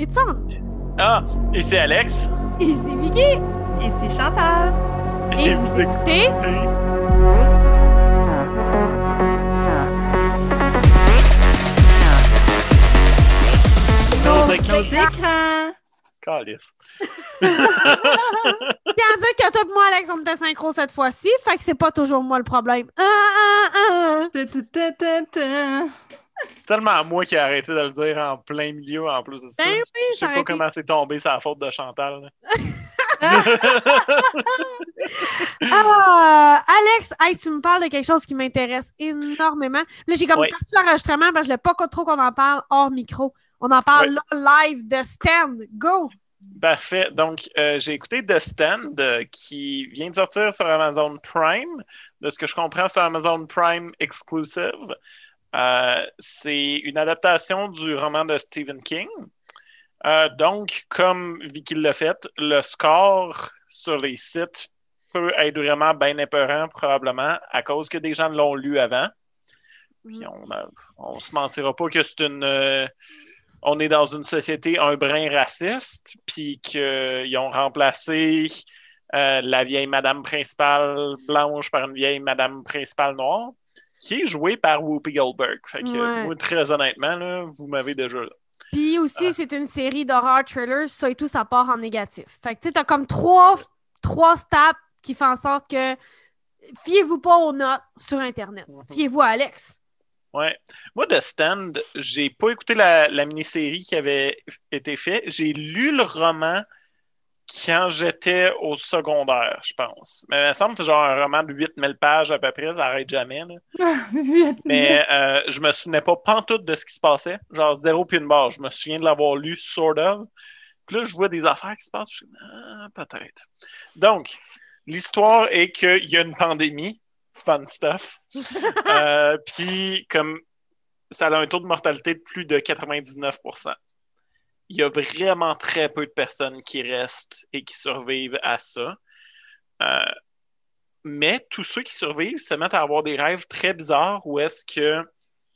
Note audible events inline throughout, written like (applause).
It's on! Ah, ici Alex. Ici Vicky! Ici Chantal. Et vous écoutez Nos Nos écrans. écrans. Calice. (laughs) Bien dire que toi et moi, Alex, on était synchro cette fois-ci, fait que c'est pas toujours moi le problème. Ah, ah, ah. C'est tellement moi qui ai arrêté de le dire en plein milieu en plus de ça. Ben oui, Je sais pas comment c'est tombé, c'est la faute de Chantal. (laughs) Ah, Alex, hey, tu me parles de quelque chose qui m'intéresse énormément. Là, j'ai comme Oui. parti l'enregistrement parce que je ne pas trop qu'on en parle hors micro. On en parle là, live de Stand. Go! Parfait. Donc, euh, j'ai écouté The Stand euh, qui vient de sortir sur Amazon Prime. De ce que je comprends, c'est Amazon Prime exclusive. Euh, c'est une adaptation du roman de Stephen King. Euh, donc, comme Vicky l'a fait, le score sur les sites peut être vraiment bien épeurant, probablement, à cause que des gens l'ont lu avant. Puis on, a- on se mentira pas que c'est une. euh, on est dans une société un brin raciste, puis qu'ils ont remplacé euh, la vieille madame principale blanche par une vieille madame principale noire, qui est jouée par Whoopi Goldberg. Fait que, Ouais. moi, très honnêtement, là, vous m'avez déjà là. Puis aussi, Ah. c'est une série d'horreur thrillers, ça et tout, ça part en négatif. Fait que tu sais, t'as comme trois, trois steps qui font en sorte que fiez-vous pas aux notes sur Internet. Mhm. Fiez-vous à Alex. Ouais. Moi, The Stand, j'ai pas écouté la, la mini-série qui avait été faite. J'ai lu le roman quand j'étais au secondaire, je pense. Mais il me semble que c'est genre un roman de 8000 pages à peu près, ça arrête jamais. là. (laughs) Mais euh, je me souvenais pas pantoute de ce qui se passait. Genre zéro puis une barre. Je me souviens de l'avoir lu, sort of. Puis là, je vois des affaires qui se passent. Je suis ah, peut-être. Donc, l'histoire est qu'il y a une pandémie. Fun stuff. (laughs) Euh, puis, comme ça a un taux de mortalité de plus de 99%. Il y a vraiment très peu de personnes qui restent et qui survivent à ça. Euh, mais tous ceux qui survivent se mettent à avoir des rêves très bizarres où est-ce que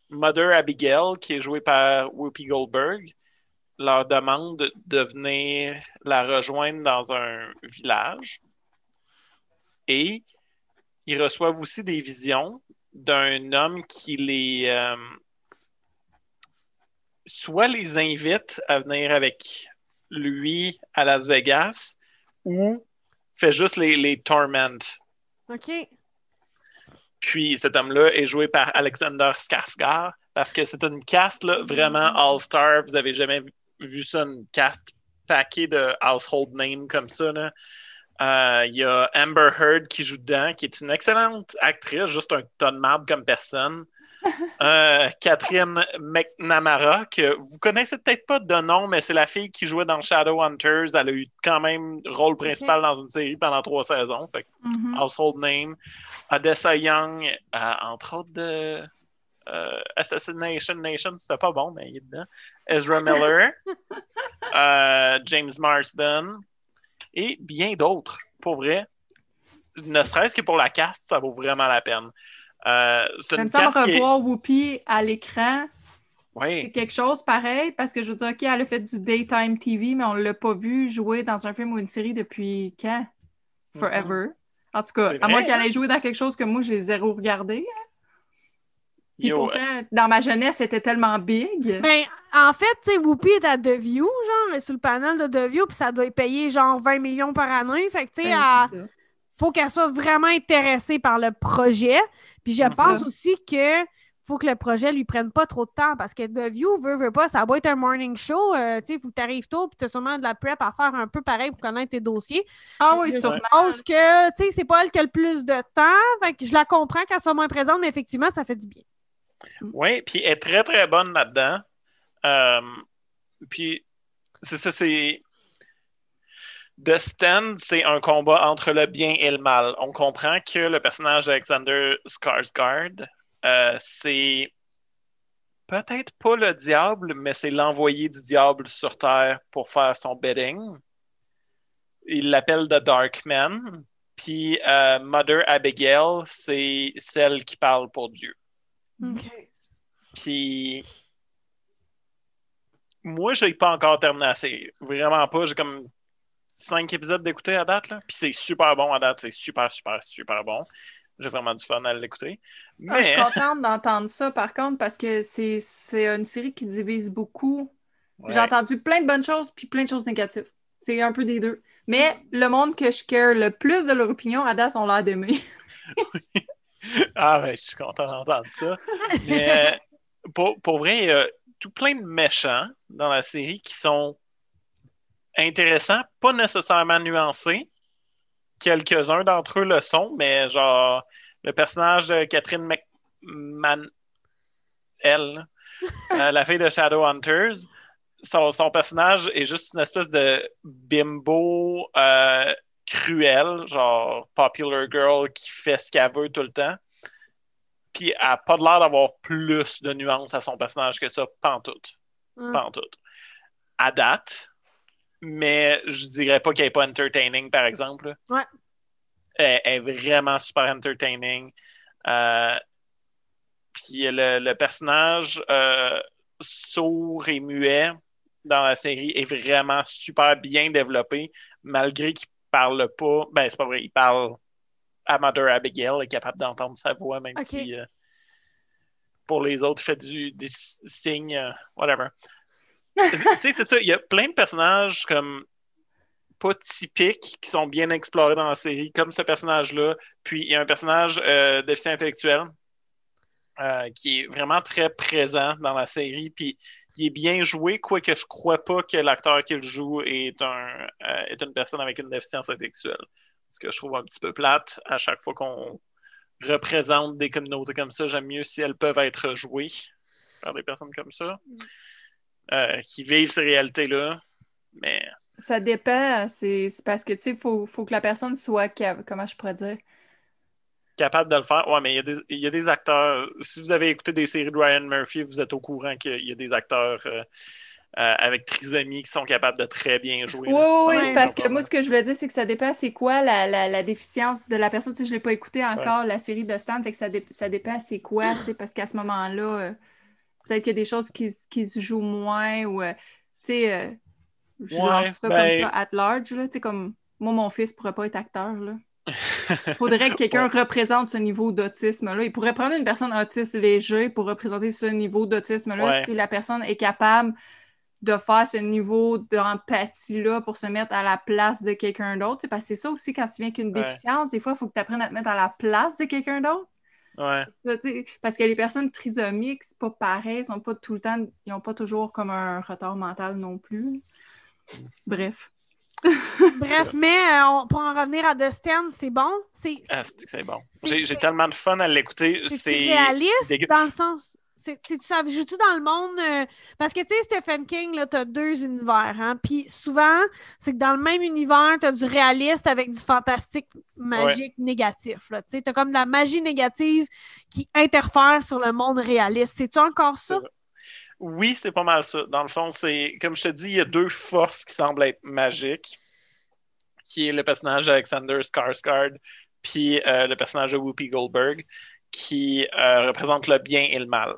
Mother Abigail, qui est jouée par Whoopi Goldberg, leur demande de venir la rejoindre dans un village. Et ils reçoivent aussi des visions d'un homme qui les euh, soit les invite à venir avec lui à Las Vegas ou fait juste les, les torment. OK? Puis cet homme-là est joué par Alexander Skarsgård parce que c'est une cast là, vraiment all-star. Vous avez jamais vu- ça, une cast paquet de household names comme ça. là. Euh, Il y a Amber Heard qui joue dedans, qui est une excellente actrice, juste un ton de marde comme personne. Euh, Catherine McNamara, que vous connaissez peut-être pas de nom, mais c'est la fille qui jouait dans Shadowhunters. Elle a eu quand même rôle principal dans une série pendant trois saisons. Fait Mhm. Household Name. Odessa Young, euh, entre autres de euh, Assassination Nation, c'était pas bon, mais il est dedans. Ezra Miller, (laughs) James Marsden et bien d'autres, pour vrai. Ne serait-ce que pour la cast, ça vaut vraiment la peine. Euh, c'est Ça est- revoir Whoopi à l'écran. C'est Oui, quelque chose pareil parce que je veux dire, OK, elle a fait du daytime TV, mais on l'a pas vu jouer dans un film ou une série depuis quand? Forever. En tout cas, C'est à moins qu'elle hein? ait joué dans quelque chose que moi, j'ai zéro regardé. Puis Yo, pourtant, dans ma jeunesse, c'était tellement big. Ben, en fait, tu sais, Whoopi est à The View, genre, est sur le panel de The View, puis ça doit payer genre 20 millions par année. Fait que, tu sais, Ben, c'est. Faut qu'elle soit vraiment intéressée par le projet. Puis je pense ça. aussi que faut que le projet lui prenne pas trop de temps parce que The View veut, veut pas, ça va être un morning show. euh, tu sais, faut que tu arrives tôt puis tu as sûrement de la prep à faire un peu pareil pour connaître tes dossiers. Ah oui, je sûrement. suppose que, tu sais, c'est pas elle qui a le plus de temps. Fait que je la comprends qu'elle soit moins présente, mais effectivement, ça fait du bien. Oui, puis elle est très très bonne là-dedans. Euh, puis c'est ça, c'est. The Stand, c'est un combat entre le bien et le mal. On comprend que le personnage d'Alexander Skarsgård, euh, c'est peut-être pas le diable, mais c'est l'envoyé du diable sur Terre pour faire son bidding. Il l'appelle The Dark Man. Puis euh, Mother Abigail, c'est celle qui parle pour Dieu. OK. Puis moi, je n'ai pas encore terminé série. Vraiment pas. J'ai comme cinq épisodes d'écouter à date. Là. Puis c'est super bon à date. C'est super, super, super bon. J'ai vraiment du fun à l'écouter. Ah, je suis Mais. contente d'entendre ça, par contre, parce que c'est une série qui divise beaucoup. Ouais. J'ai entendu plein de bonnes choses puis plein de choses négatives. C'est un peu des deux. Mais le monde que je care le plus de leur opinion, à date, on l'a d'aimer. (laughs) (laughs) Ah, ben, je suis content d'entendre ça. Mais pour, pour vrai, il y a tout plein de méchants dans la série qui sont intéressants, pas nécessairement nuancés. Quelques-uns d'entre eux le sont, mais genre le personnage de Catherine McMahon, elle, (laughs) euh, la fille de Shadowhunters, son, son personnage est juste une espèce de bimbo euh, cruel, genre popular girl qui fait ce qu'elle veut tout le temps. Puis elle n'a pas l'air d'avoir plus de nuances à son personnage que ça, pantoute. Hum. Pantoute. À date, mais je dirais pas qu'elle n'est pas entertaining, par exemple. Ouais. Elle, elle est vraiment super entertaining. Euh, puis le, le personnage euh, sourd et muet dans la série est vraiment super bien développé, malgré qu'il parle pas. Ben, c'est pas vrai, il parle Mother Abigail, est capable d'entendre sa voix, même si euh, pour les autres, il fait du, des signes, whatever. C'est ça, il y a plein de personnages comme pas typiques qui sont bien explorés dans la série, comme ce personnage-là. Puis il y a un personnage euh, déficient intellectuel euh, qui est vraiment très présent dans la série. Puis il est bien joué, quoique je crois pas que l'acteur qui le joue est, un, euh, est une personne avec une déficience intellectuelle. Ce que je trouve un petit peu plate à chaque fois qu'on représente des communautés comme ça. J'aime mieux si elles peuvent être jouées par des personnes comme ça, euh, qui vivent ces réalités-là. Mais Ça dépend. C'est parce que, tu sais, il faut, faut que la personne soit... cap- Comment je pourrais dire? capable de le faire. Ouais, mais il y, a des, il y a des acteurs. Si vous avez écouté des séries de Ryan Murphy, vous êtes au courant qu'il y a des acteurs euh, euh, avec trisomie qui sont capables de très bien jouer. Oui, oui, oui, c'est parce que moi, ce que je voulais dire, c'est que ça dépend c'est quoi la, la, la déficience de la personne. Tu sais, je ne l'ai pas écouté encore, la série de Stan, fait que ça, dé- ça dépend c'est quoi, tu sais, parce qu'à ce moment-là, euh, peut-être qu'il y a des choses qui, se jouent moins ou, euh, tu sais, euh, je Ouais, lance ça ben- comme ça, at large, là, tu sais, comme moi, mon fils pourrait pas être acteur, là. (laughs) Faudrait que quelqu'un représente ce niveau d'autisme-là. Il pourrait prendre une personne autiste léger pour représenter ce niveau d'autisme-là Ouais. si la personne est capable de faire ce niveau d'empathie-là pour se mettre à la place de quelqu'un d'autre. Parce que c'est ça aussi, quand tu viens qu'une déficience, des fois, il faut que tu apprennes à te mettre à la place de quelqu'un d'autre. Ouais. Ça, Parce que les personnes trisomiques, c'est pas pareil, ils sont pas tout le temps, ils ont pas toujours comme un retard mental non plus. Bref. Bref, mais euh, on- pour en revenir à Stand, c'est bon? C'est Ah, c'est que c'est bon. C'est- J'ai tellement de fun à l'écouter. c'est C'est réaliste dans le sens. C'est, tu joues-tu dans le monde? euh, parce que, tu sais, Stephen King, là, t'as deux univers, hein? Puis souvent, c'est que dans le même univers, t'as du réaliste avec du fantastique magique négatif, là. Tu sais, t'as comme de la magie négative qui interfère sur le monde réaliste. C'est-tu encore ça? Oui, c'est pas mal ça. Dans le fond, c'est comme je te dis, il y a deux forces qui semblent être magiques, qui est le personnage d'Alexander Skarsgård, puis euh, le personnage de Whoopi Goldberg, qui euh, représente le bien et le mal.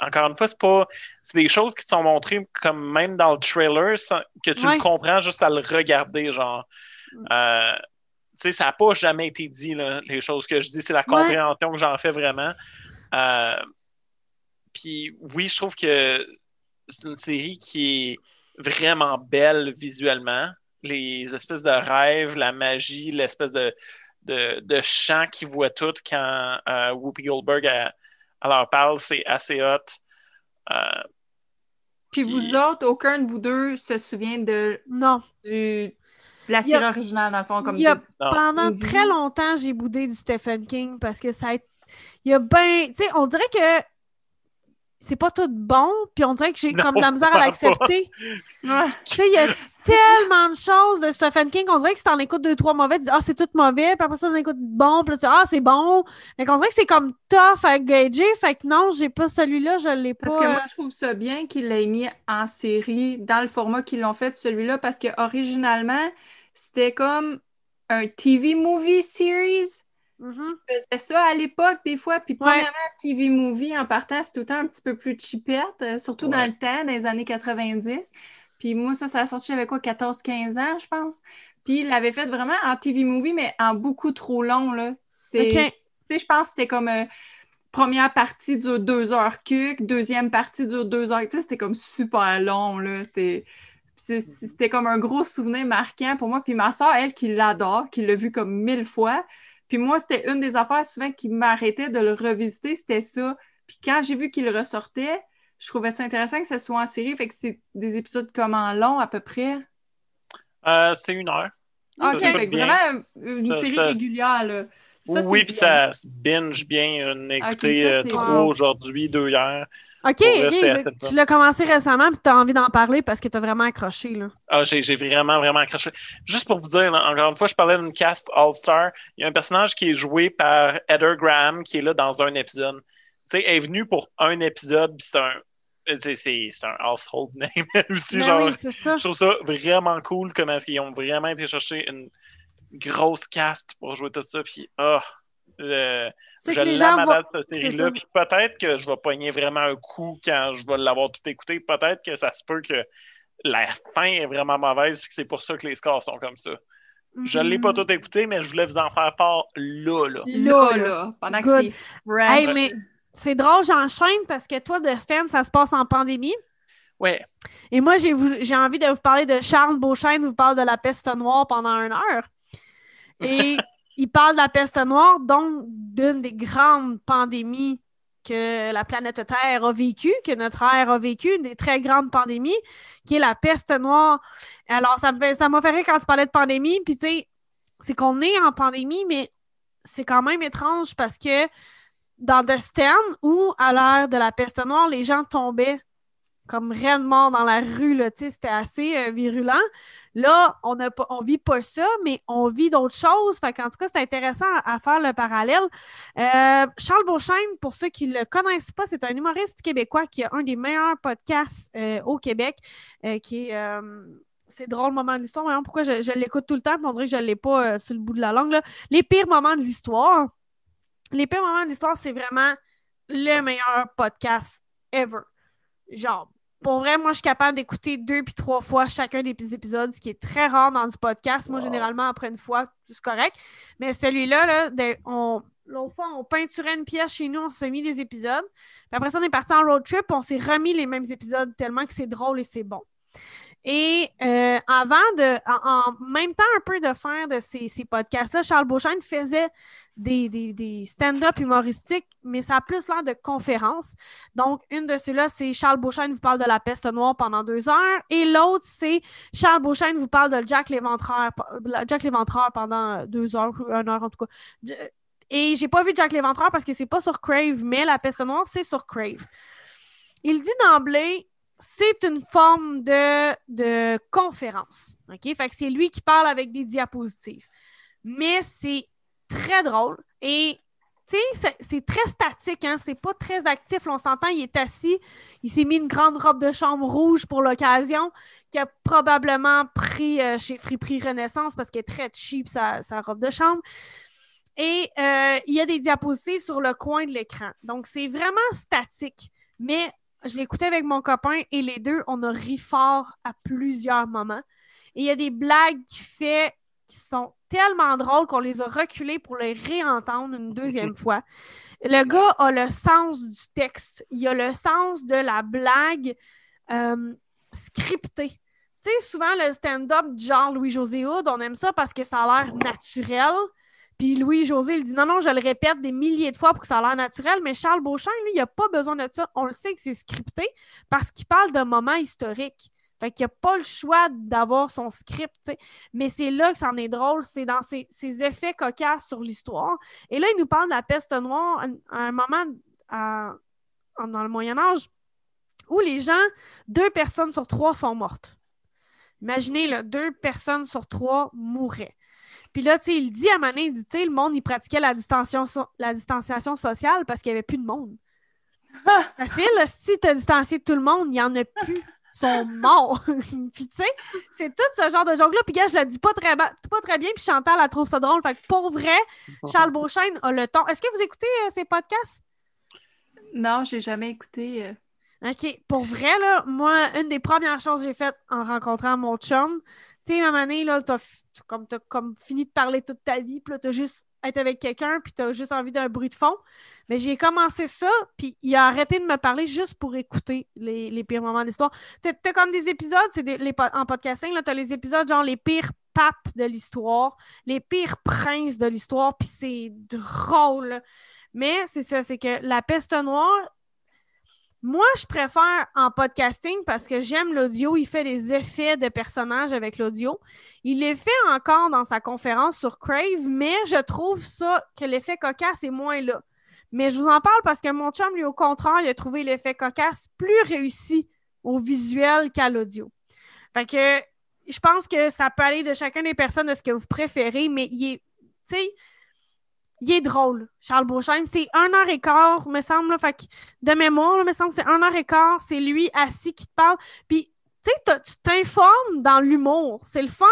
Encore une fois, c'est pas, c'est des choses qui te sont montrées comme même dans le trailer, sans- que tu Ouais. le comprends juste à le regarder, genre. Euh, tu sais, ça n'a pas jamais été dit, là, les choses que je dis. C'est la compréhension que j'en fais vraiment. Euh, puis oui, je trouve que c'est une série qui est vraiment belle visuellement. Les espèces de rêves, la magie, l'espèce de, de, de chant qu'ils voient tout quand euh, Whoopi Goldberg elle, leur parle, c'est assez hot. Euh, Puis Puis- vous autres, aucun de vous deux se souvient de, Non. du- de la a- série originale, dans le fond, comme il y a- de- Non. Pendant très longtemps, j'ai boudé du Stephen King parce que ça a été- Il y a ben. Tu sais, on dirait que c'est pas tout bon, puis on dirait que j'ai comme de la misère à l'accepter. Ouais. Tu sais, il y a tellement de choses de Stephen King qu'on dirait que si t'en écoutes deux, trois mauvais, tu dis Ah, c'est tout mauvais, puis après ça, t'en écoutes bon, puis là, tu dis Ah, c'est bon. Fait qu'on dirait que c'est comme tough à gager. Fait que non, j'ai pas celui-là, je l'ai pas. Parce que euh, moi, je trouve ça bien qu'ils l'aient mis en série dans le format qu'ils l'ont fait, celui-là, parce que originalement, c'était comme un TV movie series, Mhm. faisait ça à l'époque, des fois. Puis, Ouais. premièrement, TV Movie, en partant, c'était tout le temps un petit peu plus cheapette, euh, surtout dans le temps, dans les années 90. Puis, moi, ça, ça a sorti, j'avais quoi, 14-15 ans, je pense. Puis, il l'avait fait vraiment en TV Movie, mais en beaucoup trop long, là. C'est. Tu sais, je pense que c'était comme... euh, première partie dure deux heures cuc, deuxième partie dure deux heures. Tu sais, c'était comme super long, là. C'était... c'est- C'était comme un gros souvenir marquant pour moi. Puis ma soeur, elle, qui l'adore, qui l'a vu comme mille fois. Puis moi, c'était une des affaires souvent qui m'arrêtait de le revisiter, c'était ça. Puis quand j'ai vu qu'il ressortait, je trouvais ça intéressant que ce soit en série. Fait que c'est des épisodes comme en long à peu près? Euh, c'est une heure. Ok, Ça, fait vraiment une Ça, série ça- régulière, là. Oui, puis ça binge bien. On a écouté ça, euh, trois aujourd'hui, deux hier. OK, tu l'as commencé récemment puis tu as envie d'en parler parce que tu as vraiment accroché. Là. Ah, j'ai vraiment, vraiment accroché. Juste pour vous dire, là, encore une fois, je parlais d'une cast All-Star. Il y a un personnage qui est joué par Heather Graham qui est là dans un épisode. Tu sais, elle est venue pour un épisode, puis c'est un. C'est c'est- un household (laughs) name aussi. Ben genre, oui, c'est ça. je trouve ça vraiment cool comment est-ce qu'ils ont vraiment été chercher une grosse cast pour jouer tout ça. Puis, ah, je, C'est je que les l'aime gens à vont. date, cette série-là. Puis peut-être que je vais pogner vraiment un coup quand je vais l'avoir tout écouté. Peut-être que ça se peut que la fin est vraiment mauvaise puis que c'est pour ça que les scores sont comme ça. Je ne l'ai pas tout écouté, mais je voulais vous en faire part là, là. Là, Là, là, pendant Good. que c'est. Hey, mais c'est drôle, j'enchaîne parce que toi, Dustin, ça se passe en pandémie. Ouais. Et moi, j'ai envie de vous parler de Charles Beauchesne, vous parle de la peste noire pendant une heure. Et (laughs) il parle de la peste noire, donc d'une des grandes pandémies que la planète Terre a vécues, que notre ère a vécu, une des très grandes pandémies, qui est la peste noire. Alors, ça m'a fait rire quand tu parlais de pandémie, puis tu sais, c'est qu'on est en pandémie, mais c'est quand même étrange parce que dans The Stand, où à l'ère de la peste noire, les gens tombaient comme reine mort dans la rue, là, c'était assez euh, virulent. Là, on ne on vit pas ça, mais on vit d'autres choses. Fait qu'en tout cas, c'est intéressant à, faire le parallèle. Euh, Charles Beauchesne, pour ceux qui ne le connaissent pas, c'est un humoriste québécois qui a un des meilleurs podcasts euh, au Québec, qui est... c'est drôle moment de l'histoire. Voyons pourquoi je, l'écoute tout le temps, puis on dirait que je ne l'ai pas euh, sur le bout de la langue. Les pires moments de l'histoire. Les pires moments de l'histoire, c'est vraiment le meilleur podcast ever. Genre, pour vrai, moi, je suis capable d'écouter deux puis trois fois chacun des épisodes, ce qui est très rare dans du podcast. Moi, Wow. généralement, après une fois, c'est correct. Mais celui-là, là, de- on- l'autre fois, on peinturait une pièce chez nous, on s'est mis des épisodes. Puis après ça, on est parti en road trip, on s'est remis les mêmes épisodes tellement que c'est drôle et c'est bon. Et euh, avant de, en, même temps un peu de faire de ces, ces podcasts-là, Charles Beauchesne faisait des, des- des stand-up humoristiques, mais ça a plus l'air de conférences. Donc, une de ceux-là, c'est Charles Beauchesne vous parle de la peste noire pendant deux heures. Et l'autre, c'est Charles Beauchesne vous parle de Jack l'Éventreur, Jack l'Éventreur pendant deux heures, une heure en tout cas. Je- Et j'ai pas vu Jack l'Éventreur parce que c'est pas sur Crave, mais la peste noire, c'est sur Crave. Il dit d'emblée, c'est une forme de, conférence. OK? Fait que c'est lui qui parle avec des diapositives. Mais c'est très drôle et c'est- très statique, hein? c'est pas très actif. On s'entend, il est assis, il s'est mis une grande robe de chambre rouge pour l'occasion, qu'il a probablement pris euh, chez Friperie Renaissance parce qu'elle est très cheap, sa, sa robe de chambre. Et euh, il y a des diapositives sur le coin de l'écran. Donc, c'est vraiment statique. Mais je l'écoutais avec mon copain et les deux, on a ri fort à plusieurs moments. Et il y a des blagues qu'il fait qui sont tellement drôles qu'on les a reculées pour les réentendre une deuxième fois. Le gars a le sens du texte. Il a le sens de la blague euh, scriptée. Tu sais, souvent, le stand-up du genre Louis-José Hood, on aime ça parce que ça a l'air naturel. Puis Louis-José, il dit non, non, je le répète des milliers de fois pour que ça a l'air naturel. Mais Charles Beauchamp, lui, il n'a pas besoin de ça. On le sait que c'est scripté parce qu'il parle d'un moment historique. Fait qu'il n'a pas le choix d'avoir son script. Mais c'est là que c'en est drôle, c'est dans ces effets cocasses sur l'histoire. Et là, il nous parle de la peste noire à un- moment en- dans le Moyen Âge où les gens, deux personnes sur trois sont mortes. Imaginez, là, deux personnes sur trois mouraient. Puis là, tu sais, il dit à Mané, il dit, tu sais, le monde, il pratiquait la distanciation, so- la distanciation sociale parce qu'il n'y avait plus de monde. (laughs) Facile, là, si tu as distancié de tout le monde, il n'y en a plus. sont morts. (laughs) puis tu sais, c'est tout ce genre de joke-là. Puis gars, je le dis pas très, ba- pas très bien, puis Chantal, elle trouve ça drôle. Fait que pour vrai, (laughs) Charles Beauchesne a le ton. Est-ce que vous écoutez euh, ces podcasts? Non, j'ai jamais écouté. euh, OK. Pour vrai, là, moi, une des premières choses que j'ai faites en rencontrant mon chum, tu sais, ma année, là, t'as comme, t'as comme fini de parler toute ta vie, puis là, t'as juste être avec quelqu'un, puis t'as juste envie d'un bruit de fond. Mais j'ai commencé ça, puis il a arrêté de me parler juste pour écouter les, les pires moments de l'histoire. T'as t'as comme des épisodes, c'est en podcasting, là, t'as les épisodes genre les pires papes de l'histoire, les pires princes de l'histoire, puis c'est drôle. Mais c'est ça, c'est que la peste noire, moi, je préfère en podcasting parce que j'aime l'audio. Il fait des effets de personnages avec l'audio. Il les fait encore dans sa conférence sur Crave, mais je trouve ça que l'effet cocasse est moins là. Mais je vous en parle parce que mon chum, lui, au contraire, il a trouvé l'effet cocasse plus réussi au visuel qu'à l'audio. Fait que je pense que ça peut aller de chacun des personnes de ce que vous préférez, mais il est, tu sais, il est drôle, Charles Beauchesne. C'est un heure et quart, me semble. là. fait que de mémoire, là, me semble c'est un heure et quart. C'est lui assis qui te parle. Puis, tu sais, tu t'informes dans l'humour. C'est le fun.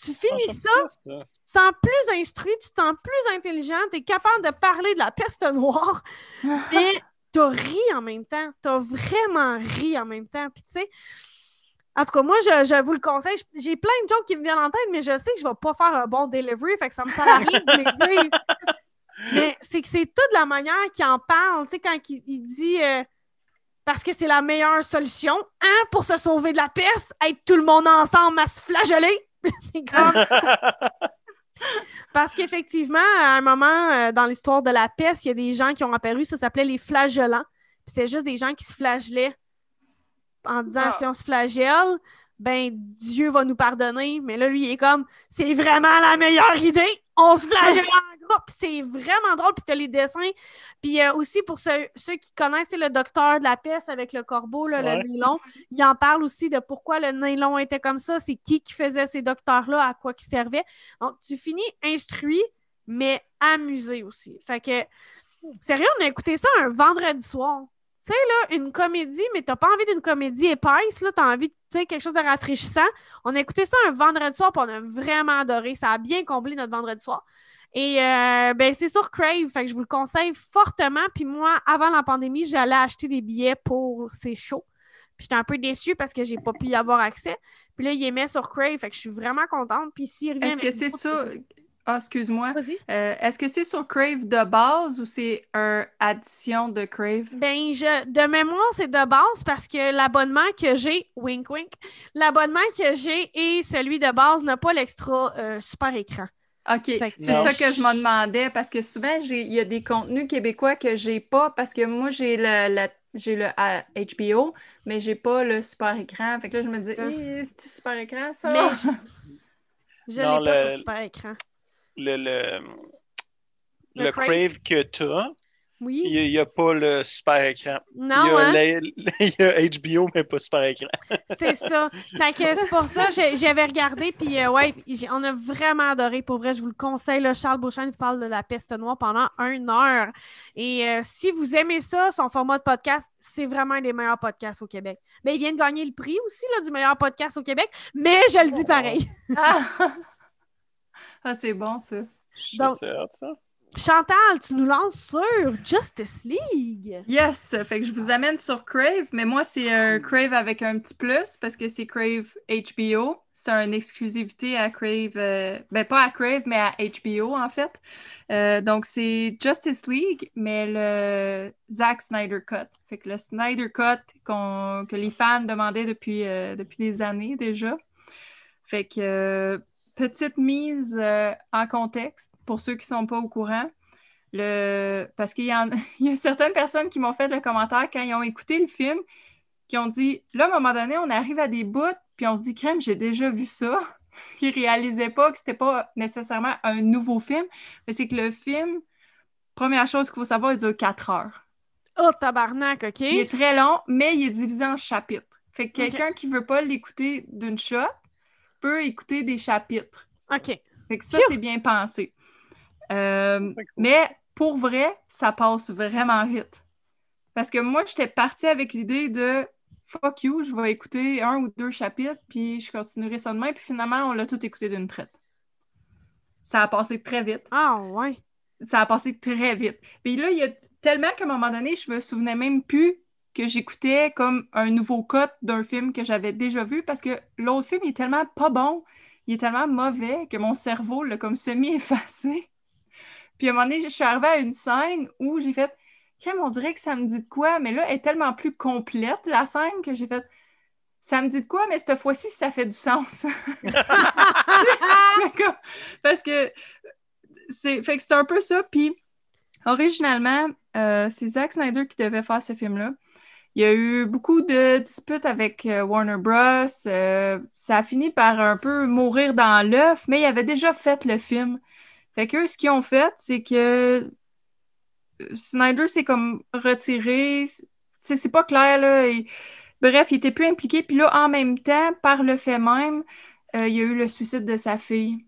Tu finis ça, tu te sens plus instruit, tu te sens plus intelligent, tu es capable de parler de la peste noire, (laughs) mais t'as ri en même temps. T'as vraiment ri en même temps. Puis, tu sais, en tout cas, moi, je, je vous le conseille. J'ai plein de jokes qui me viennent en tête, mais je sais que je vais pas faire un bon delivery, fait que ça me sert à rien de vous les dire. (laughs) Mais c'est que c'est toute la manière qu'il en parle. Tu sais, quand il, il dit euh, parce que c'est la meilleure solution, hein, pour se sauver de la peste, être tout le monde ensemble à se flageller. (laughs) Parce qu'effectivement, à un moment euh, dans l'histoire de la peste, il y a des gens qui ont apparu, ça s'appelait les flagellants. Puis c'est juste des gens qui se flagellaient en disant Ah. si on se flagelle, ben Dieu va nous pardonner. Mais là, lui, il est comme c'est vraiment la meilleure idée. On se flagelle C'est vraiment drôle. Puis tu as les dessins. Puis euh, aussi, pour ceux, ceux qui connaissent c'est le docteur de la peste avec le corbeau, là, Ouais. le nylon, il en parle aussi de pourquoi le nylon était comme ça. C'est qui qui faisait ces docteurs-là, à quoi ils servaient. Donc, tu finis instruit, mais amusé aussi. Fait que, sérieux, on a écouté ça un vendredi soir. Tu sais, là, une comédie, mais t'as pas envie d'une comédie épaisse, là, t'as envie de tu sais, quelque chose de rafraîchissant. On a écouté ça un vendredi soir, puis on a vraiment adoré. Ça a bien comblé notre vendredi soir. Et euh, ben, c'est sur Crave, fait que je vous le conseille fortement. Puis moi, avant la pandémie, j'allais acheter des billets pour ces shows. Puis j'étais un peu déçue parce que j'ai pas pu y avoir accès. Puis là, il les met sur Crave, fait que je suis vraiment contente. Puis s'il revient Est-ce que c'est ça? Ah, excuse-moi. Vas-y. Euh, Est-ce que c'est sur Crave de base ou c'est une addition de Crave? Ben, je, de mémoire, c'est de base parce que l'abonnement que j'ai, wink wink, l'abonnement que j'ai et celui de base n'a pas l'extra euh, super écran. OK, c'est ça que je me demandais parce que souvent, j'ai- il y a des contenus québécois que j'ai pas parce que moi, j'ai le, la- j'ai le HBO, mais j'ai pas le super écran. Fait que là, je me ça. Hi, c'est-tu super écran, ça? Mais (laughs) je, je Non, l'ai pas le- sur super écran. le, le, Le le Crave? Crave que tu as, Oui? il n'y a, pas le super écran. Non, il, y a hein? la- (laughs) il y a HBO, mais pas super écran. (laughs) C'est ça. Fait que c'est pour ça j'ai- j'avais regardé, puis euh, ouais, on a vraiment adoré. Pour vrai, je vous le conseille. Là, Charles Beauchamp vous parle de la peste noire pendant une heure. Et euh, si vous aimez ça, son format de podcast, c'est vraiment un des meilleurs podcasts au Québec. Ben, il vient de gagner le prix aussi là, du meilleur podcast au Québec, mais je le dis pareil. Ah, (laughs) Ah, c'est bon, ça. Donc- ça. Chantal, tu nous lances sur Justice League. Yes! Fait que je vous amène sur Crave, mais moi, c'est un Crave avec un petit plus parce que c'est Crave HBO. C'est une exclusivité à Crave, euh, ben pas à Crave, mais à HBO en fait. Euh, donc, c'est Justice League, mais le Zack Snyder Cut. Fait que le Snyder Cut que les fans demandaient depuis, euh, depuis des années déjà. Fait que, euh, petite mise euh, en contexte pour ceux qui sont pas au courant. Le... Parce qu'il y, en... (laughs) il y a certaines personnes qui m'ont fait le commentaire quand ils ont écouté le film, qui ont dit là, à un moment donné, on arrive à des bouts, puis on se dit, crème, j'ai déjà vu ça. (laughs) Parce qu'ils réalisaient pas que c'était pas nécessairement un nouveau film, mais c'est que le film, première chose qu'il faut savoir, il dure 4 heures. Oh, tabarnak, OK? Il est très long, mais il est divisé en chapitres. Fait que quelqu'un qui veut pas l'écouter d'une shot peut écouter des chapitres. OK. Fait que ça, c'est bien pensé. Euh, cool. mais pour vrai, ça passe vraiment vite. Parce que moi, j'étais partie avec l'idée de fuck you, je vais écouter un ou deux chapitres, puis je continuerai ça demain. Puis finalement, on l'a tout écouté d'une traite. Ça a passé très vite. Ah, ouais. Ça a passé très vite. Puis là, il y a tellement qu'à un moment donné, je me souvenais même plus que j'écoutais comme un nouveau cut d'un film que j'avais déjà vu parce que l'autre film il est tellement pas bon, il est tellement mauvais que mon cerveau l'a comme semi-effacé. Puis à un moment donné, je suis arrivée à une scène où j'ai fait Kim, on dirait que ça me dit de quoi, mais là, elle est tellement plus complète, la scène, que j'ai fait ça me dit de quoi, mais cette fois-ci, ça fait du sens. (laughs) Parce que c'est fait que c'est un peu ça. Puis originalement, euh, c'est Zack Snyder qui devait faire ce film-là. Il y a eu beaucoup de disputes avec euh, Warner Bros. Euh, ça a fini par un peu mourir dans l'œuf, mais il avait déjà fait le film. Fait que ce qu'ils ont fait, c'est que Snyder s'est comme retiré. C'est pas clair, là. Bref, il était plus impliqué. Puis là, en même temps, par le fait même, euh, il y a eu le suicide de sa fille.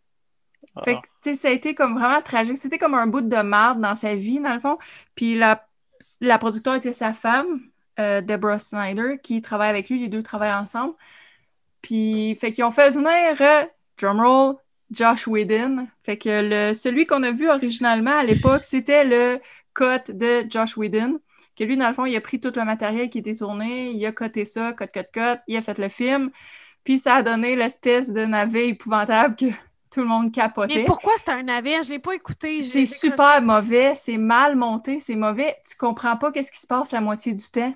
Fait que, tu sais, ça a été comme vraiment tragique. C'était comme un bout de marde dans sa vie, dans le fond. Puis la, la producteur était sa femme. Euh, Deborah Snyder, qui travaille avec lui. Les deux travaillent ensemble. Puis, fait qu'ils ont fait venir, euh, drumroll, Josh Whedon. Fait que le, celui qu'on a vu originalement à l'époque, c'était le cut de Josh Whedon. Que lui, dans le fond, il a pris tout le matériel qui était tourné, il a coté ça, cut, cut, cut, il a fait le film. Puis ça a donné l'espèce de navet épouvantable que (laughs) tout le monde capotait. Mais pourquoi c'est un navet? Je l'ai pas écouté. C'est super mauvais, c'est mal monté, c'est mauvais. Tu comprends pas qu'est-ce qui se passe la moitié du temps?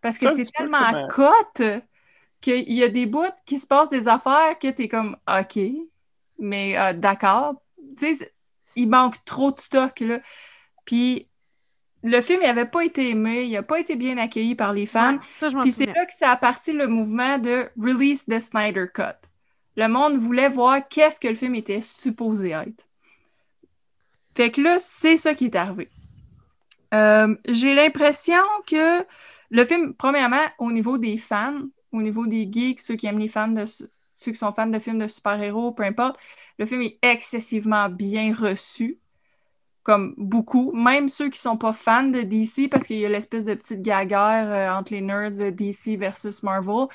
Parce que c'est tellement cote qu'il y a des bouts qui se passent des affaires que tu es comme OK, mais euh, d'accord. Tu sais, il manque trop de stock là. Puis le film n'avait pas été aimé, il n'a pas été bien accueilli par les fans. Puis c'est là que ça a parti le mouvement de Release the Snyder Cut. Le monde voulait voir qu'est-ce que le film était supposé être. Fait que là, c'est ça qui est arrivé. Euh, j'ai l'impression que le film, premièrement, au niveau des fans, au niveau des geeks, ceux qui aiment les fans de ceux qui sont fans de films de super-héros, peu importe, le film est excessivement bien reçu. Comme beaucoup, même ceux qui sont pas fans de DC, parce qu'il y a l'espèce de petite gaguerre euh, entre les nerds de DC versus Marvel.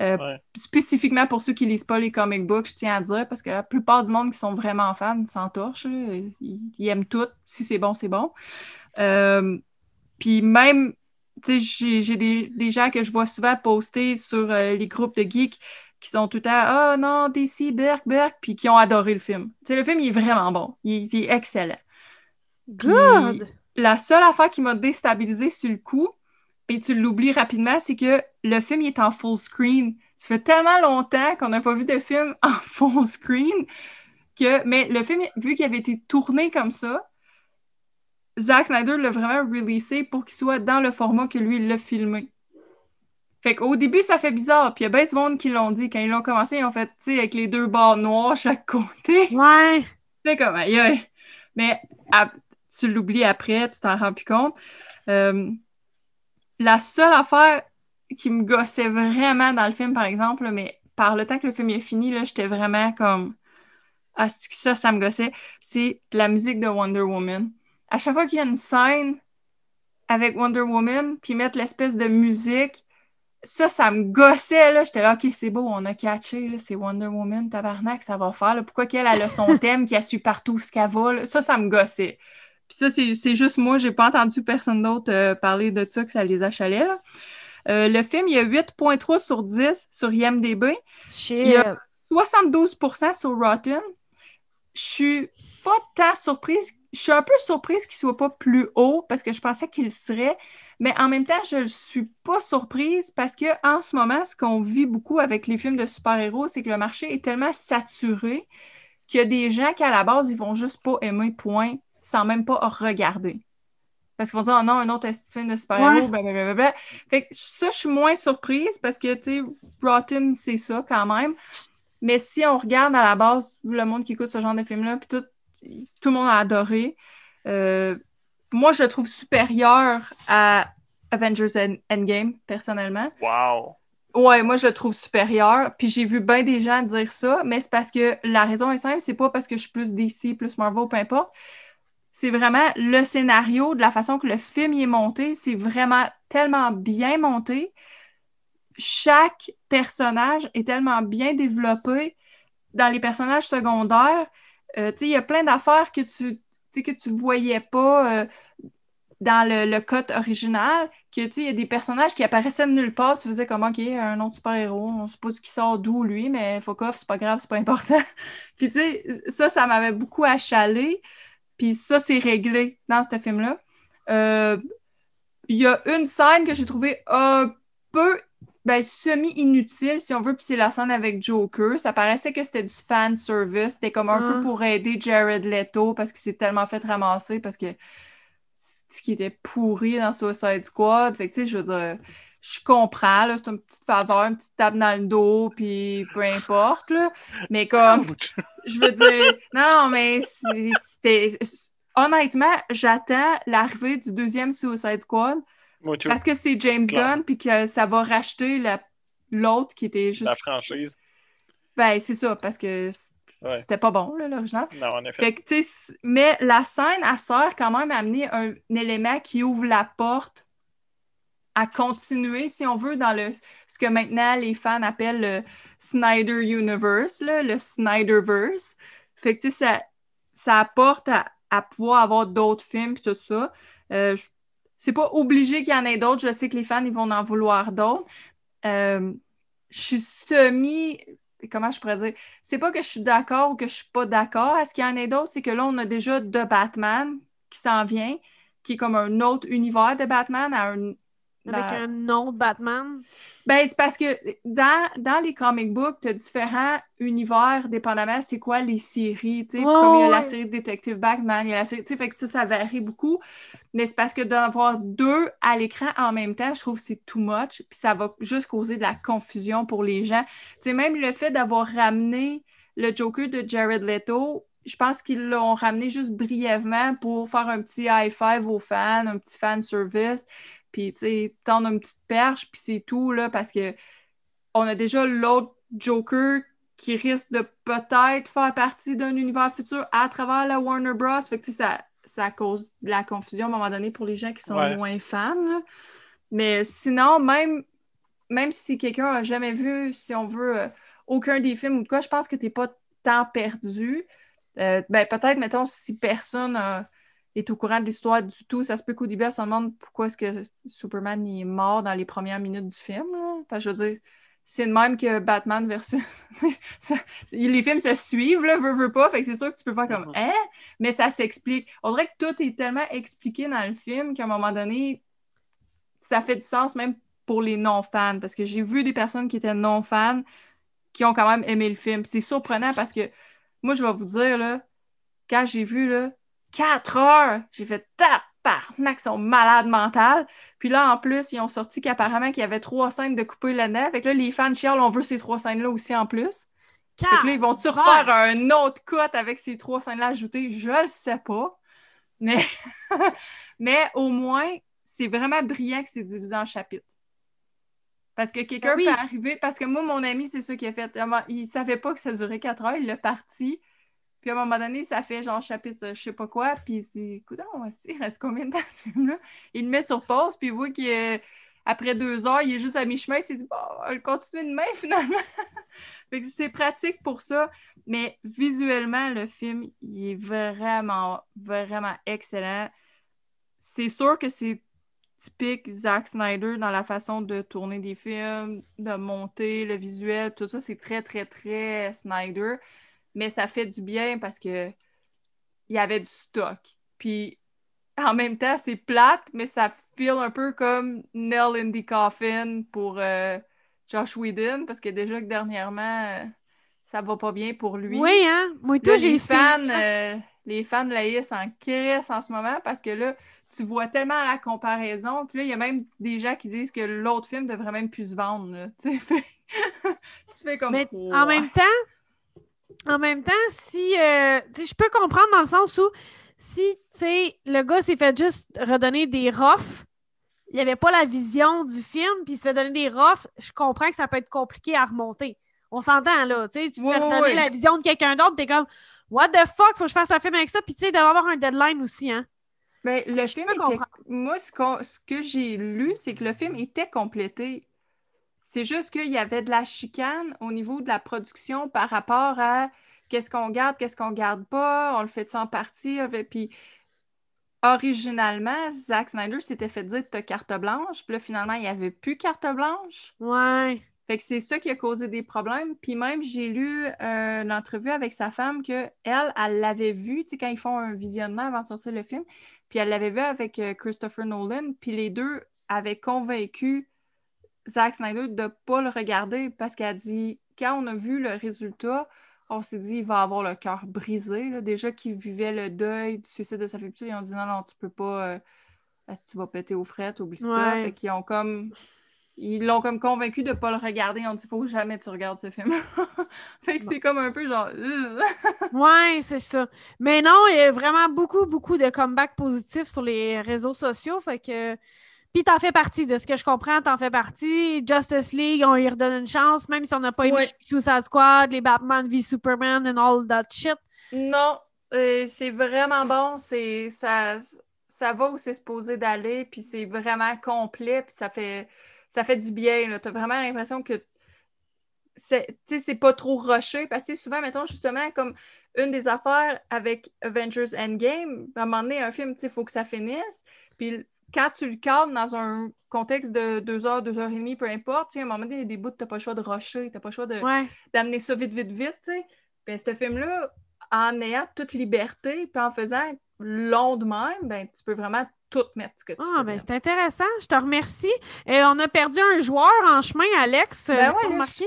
Euh, spécifiquement pour ceux qui lisent pas les comic books, je tiens à dire, parce que la plupart du monde qui sont vraiment fans s'entorchent. Ils, ils, aiment tout. Si c'est bon, c'est bon. Euh, puis même j'ai des, gens que je vois souvent poster sur euh, les groupes de geeks qui sont tout à « Ah oh, non, DC, Berk, Berk », puis qui ont adoré le film. le film, il est vraiment bon. Il, est excellent. Good! la seule affaire qui m'a déstabilisé sur le coup, et tu l'oublies rapidement, c'est que le film il est en full screen. Ça fait tellement longtemps qu'on n'a pas vu de film (laughs) en full screen que... Mais le film, vu qu'il avait été tourné comme ça, Zack Snyder l'a vraiment releasé pour qu'il soit dans le format que lui, il l'a filmé. Fait qu'au début, ça fait bizarre. Puis il y a bien du monde qui l'ont dit. Quand ils l'ont commencé, ils ont fait, tu sais, avec les deux barres noires (laughs) chaque côté. Ouais. C'est comme, aïe, Mais tu l'oublies après, tu t'en rends plus compte. Euh, la seule affaire qui me gossait vraiment dans le film, par exemple, mais par le temps que le film est fini, là, j'étais vraiment comme. Ah, ça, ça me gossait. C'est la musique de Wonder Woman à chaque fois qu'il y a une scène avec Wonder Woman, puis mettre l'espèce de musique, ça, ça me gossait, là. J'étais là, OK, c'est beau, on a catché, là, c'est Wonder Woman, tabarnak, ça va faire, Pourquoi qu'elle, a son (laughs) thème qui a su partout ce qu'elle va, Ça, ça me gossait. Puis ça, c'est juste moi, j'ai pas entendu personne d'autre euh, parler de ça, que ça les achalait, là. Euh, le film, il y a 8.3 sur 10 sur IMDb. Il y a 72% sur Rotten. Je suis pas tant surprise je suis un peu surprise qu'il soit pas plus haut parce que je pensais qu'il serait, mais en même temps, je ne suis pas surprise parce que en ce moment, ce qu'on vit beaucoup avec les films de super-héros, c'est que le marché est tellement saturé qu'il y a des gens qui, à la base, ils vont juste pas aimer, point, sans même pas regarder. Parce qu'ils vont dire, oh non, un autre film de super-héros, blablabla. Fait que ça, je suis moins surprise parce que, tu sais, Rotten, c'est ça quand même. Mais si on regarde à la base, le monde qui écoute ce genre de film-là, puis tout, tout le monde a adoré. Euh, moi, je le trouve supérieur à Avengers Endgame, personnellement. Wow! Ouais, moi, je le trouve supérieur. Puis j'ai vu bien des gens dire ça, mais c'est parce que la raison est simple, c'est pas parce que je suis plus DC, plus Marvel, peu importe. C'est vraiment le scénario, de la façon que le film est monté, c'est vraiment tellement bien monté chaque personnage est tellement bien développé dans les personnages secondaires. Euh, il y a plein d'affaires que tu que tu voyais pas euh, dans le, cut original, que il y a des personnages qui apparaissaient de nulle part, tu faisais comme OK, un autre super-héros, on sait pas qui sort d'où lui, mais fuck off, c'est pas grave, c'est pas important. (laughs) puis tu sais, ça, ça m'avait beaucoup achalé. Puis ça, c'est réglé dans ce film-là. Euh, il y a une scène que j'ai trouvée un peu ben, semi-inutile, si on veut, puis c'est la scène avec Joker. Ça paraissait que c'était du fan service. C'était comme un peu ah. pour aider Jared Leto parce qu'il s'est tellement fait ramasser parce que ce qui était pourri dans Suicide Squad. Fait que, tu sais, je veux dire, je comprends, là, c'est une petite faveur, une petite tape dans le dos, puis peu importe, là. Mais comme, je veux dire, non, mais c'était... Honnêtement, j'attends l'arrivée du deuxième Suicide Squad parce que c'est James Gunn, puis que ça va racheter l'autre qui était juste... La franchise. Ben, c'est ça, parce que c'était pas bon, l'original. Non, en effet. mais la scène, elle sert quand même à amener un, élément qui ouvre la porte à continuer, si on veut, dans le ce que maintenant les fans appellent le Snyder Universe, le Snyderverse. Fait que, ça, ça apporte à, pouvoir avoir d'autres films et tout ça. Euh, c'est pas obligé qu'il y en ait d'autres. Je sais que les fans, ils vont en vouloir d'autres. Euh, je suis semi comment je pourrais dire, c'est pas que je suis d'accord ou que je suis pas d'accord. Est-ce qu'il y en a d'autres? C'est que là, on a déjà The Batman qui s'en vient, qui est comme un autre univers de Batman à un avec un autre Batman? Ben, c'est parce que dans, dans les comic books, tu as différents univers, dépendamment c'est quoi les séries. tu sais comme il y a la série Detective Batman, il y a la série. Fait que ça, ça varie beaucoup. Mais c'est parce que d'avoir deux à l'écran en même temps, je trouve que c'est too much. Puis ça va juste causer de la confusion pour les gens. sais même le fait d'avoir ramené le Joker de Jared Leto, je pense qu'ils l'ont ramené juste brièvement pour faire un petit high five aux fans, un petit fan service puis tu sais, tendre une petite perche, puis c'est tout, là, parce que on a déjà l'autre Joker qui risque de peut-être faire partie d'un univers futur à travers la Warner Bros. Fait que ça, ça cause de la confusion à un moment donné pour les gens qui sont moins fans. Mais sinon, même, même si quelqu'un n'a jamais vu, si on veut, euh, aucun des films ou quoi, je pense que tu n'es pas tant perdu. Euh, ben, peut-être, mettons, si personne a est au courant de l'histoire du tout. Ça se peut qu'au début, elle se demande pourquoi est-ce que Superman est mort dans les premières minutes du film. Parce que je veux dire, c'est le même que Batman versus. (laughs) les films se suivent, là, veux, veux pas. Fait que c'est sûr que tu peux faire comme, mm-hmm. hein? Mais ça s'explique. On dirait que tout est tellement expliqué dans le film qu'à un moment donné, ça fait du sens même pour les non-fans. Parce que j'ai vu des personnes qui étaient non-fans qui ont quand même aimé le film. C'est surprenant parce que moi, je vais vous dire, là, quand j'ai vu, là, Quatre heures! J'ai fait tabarnak, ils sont malades mentales. Puis là, en plus, ils ont sorti qu'apparemment qu'il y avait trois scènes de couper le nez. Fait que là, les fans chialent, on veut ces trois scènes-là aussi en plus. Fait que là, ils vont-tu refaire un autre cut avec ces trois scènes-là ajoutées? Je le sais pas. Mais, (laughs) Mais au moins, c'est vraiment brillant que c'est divisé en chapitres. Parce que quelqu'un ben peut arriver, parce que moi, mon ami, c'est ça qu'il a fait. Il savait pas que ça durait quatre heures, il l'a parti. Puis à un moment donné, ça fait genre chapitre je sais pas quoi, puis il dit Écoute, il reste combien de temps ce film-là? Il le met sur pause, puis il voit qu'après deux heures, il est juste à mi-chemin, il s'est dit Bon, on va continuer demain (laughs) finalement. c'est pratique pour ça. Mais visuellement, le film, il est vraiment, vraiment excellent. C'est sûr que c'est typique Zack Snyder dans la façon de tourner des films, de monter le visuel, tout ça, c'est très, très, très Snyder mais ça fait du bien parce que il y avait du stock. Puis en même temps, c'est plate, mais ça feel un peu comme Nell in the Coffin pour euh, Josh Whedon, parce que déjà que dernièrement, euh, ça va pas bien pour lui. Oui, hein? Moi, tout, j'ai les fans, euh, les fans de la en crissent en ce moment parce que là, tu vois tellement la comparaison. Puis là, il y a même des gens qui disent que l'autre film devrait même plus se vendre. (laughs) tu fais comme. Mais en même temps, en même temps, si euh, je peux comprendre dans le sens où si le gars s'est fait juste redonner des rofs, il n'y avait pas la vision du film, puis il se fait donner des rofs, je comprends que ça peut être compliqué à remonter. On s'entend là, tu te fais redonner la vision de quelqu'un d'autre, t'es comme What the fuck, faut que je fasse un film avec ça, puis tu sais, il doit avoir un deadline aussi, hein. Mais ben, le film était... Moi, ce, ce que j'ai lu, c'est que le film était complété C'est juste qu'il y avait de la chicane au niveau de la production par rapport à qu'est-ce qu'on garde, qu'est-ce qu'on garde pas, on le fait ça en partie, puis originalement, Zack Snyder s'était fait dire as carte blanche, puis là, finalement, il n'y avait plus carte blanche. Ouais. Fait que c'est ça qui a causé des problèmes. Puis même, j'ai lu euh, une entrevue avec sa femme que elle, elle l'avait vu, tu sais, quand ils font un visionnement avant de sortir le film. Puis elle l'avait vu avec euh, Christopher Nolan. Puis les deux avaient convaincu Zack Snyder de ne pas le regarder parce qu'elle a dit, quand on a vu le résultat, on s'est dit, il va avoir le cœur brisé. Déjà qu'il vivait le deuil du suicide de sa fille, ils ont dit, non, non, tu peux pas, euh, tu vas péter aux frettes, oublie ça. Fait qu'ils ont comme ils l'ont comme convaincu de ne pas le regarder. Ils ont dit faut jamais tu regardes ce film. (laughs) fait que c'est comme un peu genre. (laughs) ouais, c'est ça. Mais non, il y a vraiment beaucoup, beaucoup de comebacks positifs sur les réseaux sociaux. Fait que. Puis t'en fais partie, de ce que je comprends, t'en fais partie. Justice League, on y redonne une chance, même si on n'a pas aimé Suicide Squad, les Batman v Superman and all that shit. Non, euh, c'est vraiment bon. C'est ça, ça va où c'est supposé d'aller, puis c'est vraiment complet, puis ça fait ça fait du bien. Tu as vraiment l'impression que c'est pas trop rushé. Parce que souvent, mettons, justement, comme une des affaires avec Avengers Endgame, à un moment donné, un film, il faut que ça finisse. Puis quand tu le cadres dans un contexte de deux heures, deux heures et demie, peu importe, à un moment donné, il y a des bouts, tu n'as pas le choix de rusher, tu n'as pas le choix d'amener ça vite, vite, vite. Puis ben, ce film-là, en ayant toute liberté, puis en faisant long de même, ben, tu peux vraiment tout mettre ce que tu Ah, ben c'est intéressant. Je te remercie. Et on a perdu un joueur en chemin, Alex. Ben ouais, remarqué.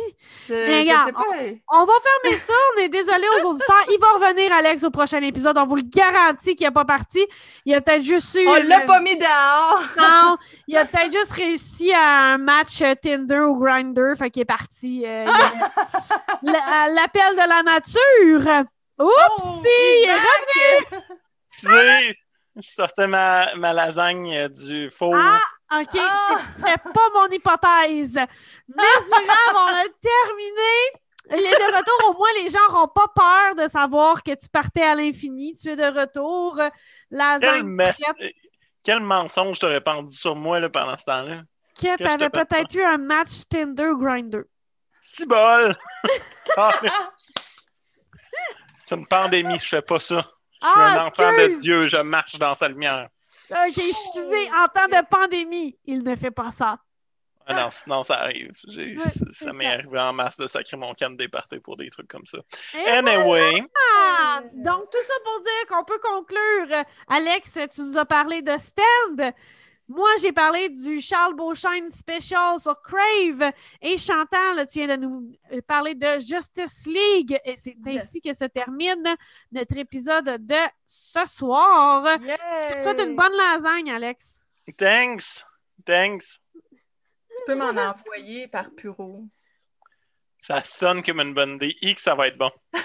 Je, sais pas. On, va fermer ça. On est désolé aux auditeurs. Il va revenir, Alex, au prochain épisode. On vous le garantit qu'il n'est pas parti. Il a peut-être juste eu. On l'a pas mis dehors. non, il a peut-être juste réussi à un match Tinder ou Grinder. Fait qu'il est parti. Euh, (laughs) l'appel de la nature. Oups, oh, il est revenu. Je sortais ma, ma lasagne du four. Ah, OK. Ah! (laughs) C'est pas mon hypothèse. Grave, on a terminé. Il est de retour. Au moins, les gens n'auront pas peur de savoir que tu partais à l'infini. Tu es de retour. Lasagne. Quel, Quel mensonge t'aurais pendu sur moi là, pendant ce temps-là? Que tu avais peut-être eu un match Tinder Grinder. Si bol! (laughs) C'est une pandémie, je fais pas ça. Je suis un ah, enfant de Dieu, je marche dans sa lumière. OK, excusez, en temps de pandémie, il ne fait pas ça. Ah non, sinon ça arrive. ça m'est arrivé en masse de sacrer mon camp de pour des trucs comme ça. anyway. Donc, tout ça pour dire qu'on peut conclure. Alex, tu nous as parlé de stand. Moi, j'ai parlé du Charles Beauchesne Special sur Crave et Chantal, tu viens de nous euh, parler de Justice League. Et c'est ainsi que se termine notre épisode de ce soir. Je te souhaite une bonne lasagne, Alex. Thanks. Thanks. Tu peux m'en envoyer par Puro. Ça sonne comme une bonne idée. X, ça va être bon. (laughs)